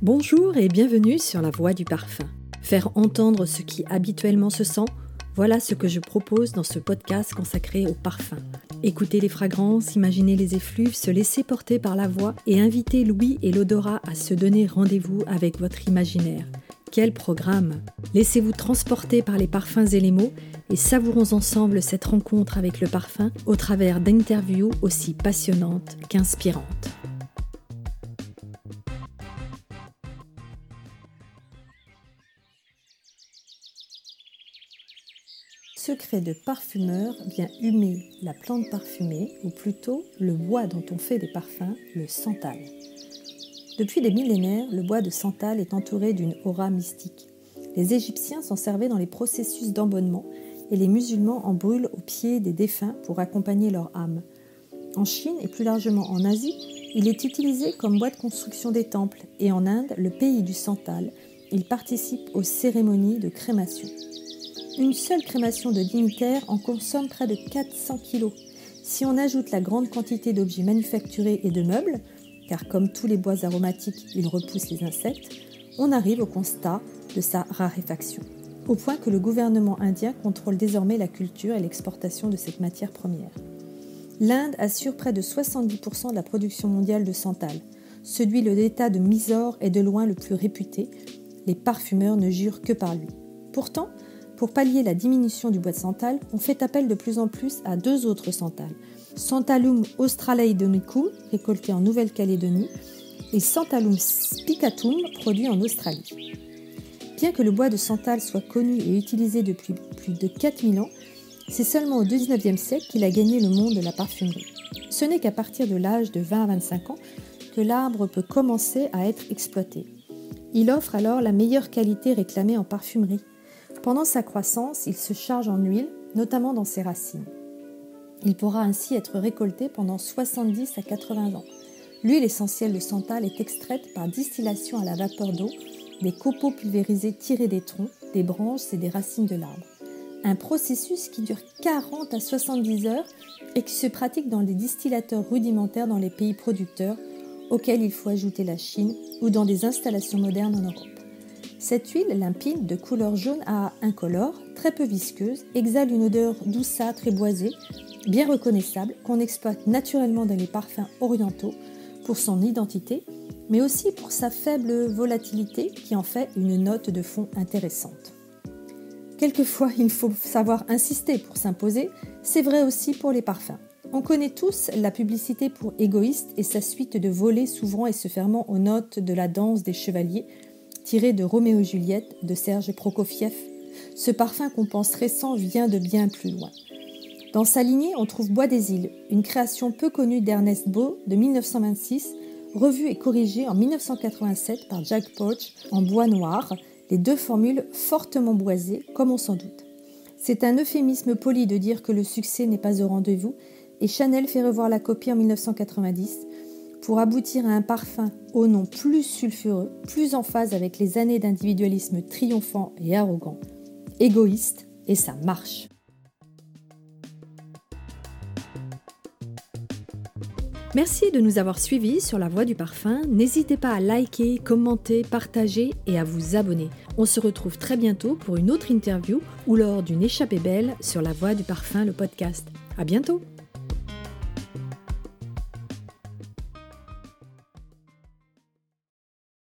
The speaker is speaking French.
Bonjour et bienvenue sur la voie du parfum. Faire entendre ce qui habituellement se sent, voilà ce que je propose dans ce podcast consacré au parfum. Écouter les fragrances, imaginer les effluves, se laisser porter par la voix et inviter l'ouïe et l'odorat à se donner rendez-vous avec votre imaginaire. Quel programme Laissez-vous transporter par les parfums et les mots et savourons ensemble cette rencontre avec le parfum au travers d'interviews aussi passionnantes qu'inspirantes. Secret de parfumeur vient humer la plante parfumée, ou plutôt le bois dont on fait des parfums, le santal. Depuis des millénaires, le bois de santal est entouré d'une aura mystique. Les Égyptiens s'en servaient dans les processus d'embonnement et les musulmans en brûlent au pied des défunts pour accompagner leur âme. En Chine et plus largement en Asie, il est utilisé comme bois de construction des temples et en Inde, le pays du santal, il participe aux cérémonies de crémation. Une seule crémation de dignitaires en consomme près de 400 kg. Si on ajoute la grande quantité d'objets manufacturés et de meubles, car comme tous les bois aromatiques, ils repoussent les insectes, on arrive au constat de sa raréfaction, au point que le gouvernement indien contrôle désormais la culture et l'exportation de cette matière première. L'Inde assure près de 70% de la production mondiale de santal. Celui de l'État de Mysore est de loin le plus réputé. Les parfumeurs ne jurent que par lui. Pourtant, pour pallier la diminution du bois de santal, on fait appel de plus en plus à deux autres santales. Santalum australaidonicum, récolté en Nouvelle-Calédonie, et Santalum spicatum, produit en Australie. Bien que le bois de santal soit connu et utilisé depuis plus de 4000 ans, c'est seulement au XIXe siècle qu'il a gagné le monde de la parfumerie. Ce n'est qu'à partir de l'âge de 20 à 25 ans que l'arbre peut commencer à être exploité. Il offre alors la meilleure qualité réclamée en parfumerie, pendant sa croissance, il se charge en huile, notamment dans ses racines. Il pourra ainsi être récolté pendant 70 à 80 ans. L'huile essentielle de santal est extraite par distillation à la vapeur d'eau des copeaux pulvérisés tirés des troncs, des branches et des racines de l'arbre. Un processus qui dure 40 à 70 heures et qui se pratique dans des distillateurs rudimentaires dans les pays producteurs, auxquels il faut ajouter la Chine, ou dans des installations modernes en Europe. Cette huile limpide de couleur jaune à incolore, très peu visqueuse, exhale une odeur douceâtre et boisée, bien reconnaissable, qu'on exploite naturellement dans les parfums orientaux pour son identité, mais aussi pour sa faible volatilité qui en fait une note de fond intéressante. Quelquefois, il faut savoir insister pour s'imposer, c'est vrai aussi pour les parfums. On connaît tous la publicité pour égoïste et sa suite de volets s'ouvrant et se fermant aux notes de la danse des chevaliers, tiré de Roméo et Juliette de Serge Prokofiev, ce parfum qu'on pense récent vient de bien plus loin. Dans sa lignée, on trouve Bois des îles, une création peu connue d'Ernest Beau de 1926, revue et corrigée en 1987 par Jack Poach en bois noir, les deux formules fortement boisées, comme on s'en doute. C'est un euphémisme poli de dire que le succès n'est pas au rendez-vous, et Chanel fait revoir la copie en 1990 pour aboutir à un parfum au nom plus sulfureux, plus en phase avec les années d'individualisme triomphant et arrogant, égoïste, et ça marche. Merci de nous avoir suivis sur la voie du parfum. N'hésitez pas à liker, commenter, partager et à vous abonner. On se retrouve très bientôt pour une autre interview ou lors d'une échappée belle sur la voie du parfum, le podcast. À bientôt!